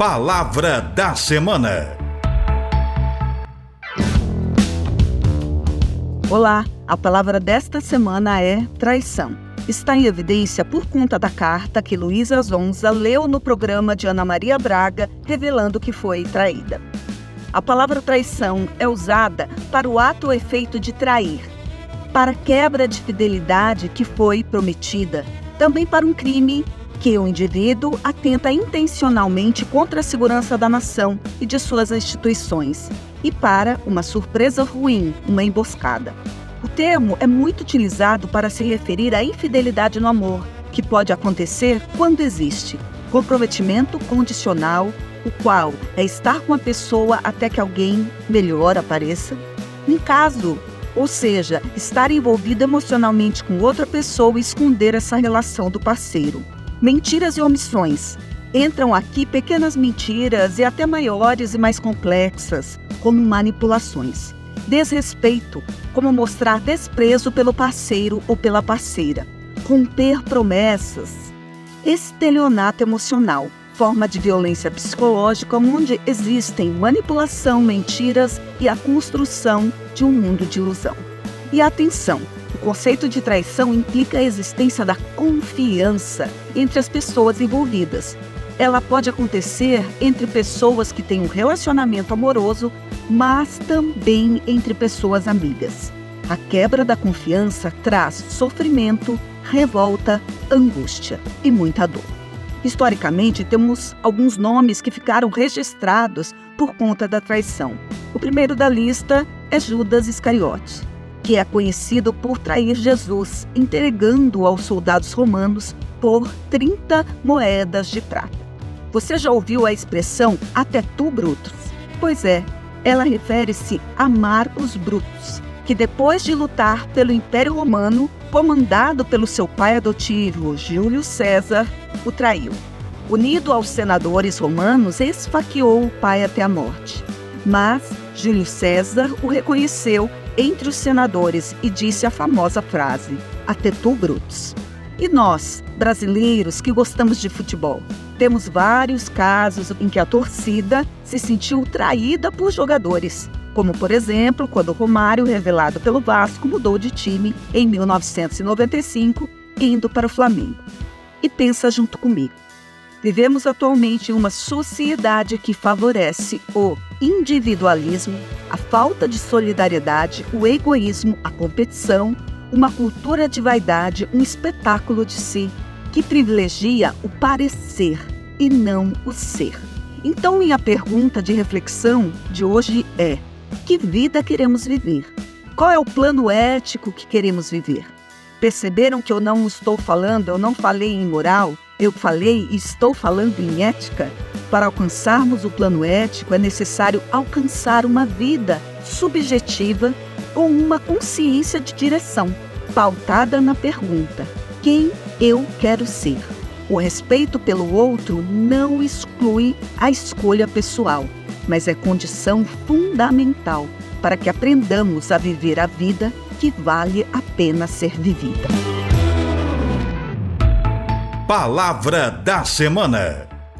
Palavra da Semana. Olá, a palavra desta semana é traição. Está em evidência por conta da carta que Luísa Zonza leu no programa de Ana Maria Braga, revelando que foi traída. A palavra traição é usada para o ato ou efeito de trair, para quebra de fidelidade que foi prometida, também para um crime que o indivíduo atenta intencionalmente contra a segurança da nação e de suas instituições, e para uma surpresa ruim, uma emboscada. O termo é muito utilizado para se referir à infidelidade no amor, que pode acontecer quando existe comprometimento condicional, o qual é estar com a pessoa até que alguém melhor apareça. Um caso, ou seja, estar envolvido emocionalmente com outra pessoa e esconder essa relação do parceiro. Mentiras e omissões. Entram aqui pequenas mentiras e até maiores e mais complexas, como manipulações. Desrespeito, como mostrar desprezo pelo parceiro ou pela parceira. Romper promessas. Estelionato emocional, forma de violência psicológica onde existem manipulação, mentiras e a construção de um mundo de ilusão. E atenção, conceito de traição implica a existência da confiança entre as pessoas envolvidas. Ela pode acontecer entre pessoas que têm um relacionamento amoroso, mas também entre pessoas amigas. A quebra da confiança traz sofrimento, revolta, angústia e muita dor. Historicamente, temos alguns nomes que ficaram registrados por conta da traição. O primeiro da lista é Judas Iscariote que é conhecido por trair Jesus, entregando aos soldados romanos por 30 moedas de prata. Você já ouviu a expressão até tu, Brutus? Pois é, ela refere-se a Marcos Brutus, que depois de lutar pelo Império Romano, comandado pelo seu pai adotivo Júlio César, o traiu. Unido aos senadores romanos, esfaqueou o pai até a morte. Mas Júlio César o reconheceu entre os senadores e disse a famosa frase: Até tu, Brutus. E nós, brasileiros que gostamos de futebol, temos vários casos em que a torcida se sentiu traída por jogadores, como por exemplo quando Romário, revelado pelo Vasco, mudou de time em 1995, indo para o Flamengo. E pensa junto comigo. Vivemos atualmente em uma sociedade que favorece o individualismo, a falta de solidariedade, o egoísmo, a competição, uma cultura de vaidade, um espetáculo de si, que privilegia o parecer e não o ser. Então, minha pergunta de reflexão de hoje é: que vida queremos viver? Qual é o plano ético que queremos viver? Perceberam que eu não estou falando, eu não falei em moral, eu falei e estou falando em ética? Para alcançarmos o plano ético, é necessário alcançar uma vida subjetiva com uma consciência de direção, pautada na pergunta: quem eu quero ser? O respeito pelo outro não exclui a escolha pessoal, mas é condição fundamental para que aprendamos a viver a vida que vale a pena ser vivida. Palavra da Semana.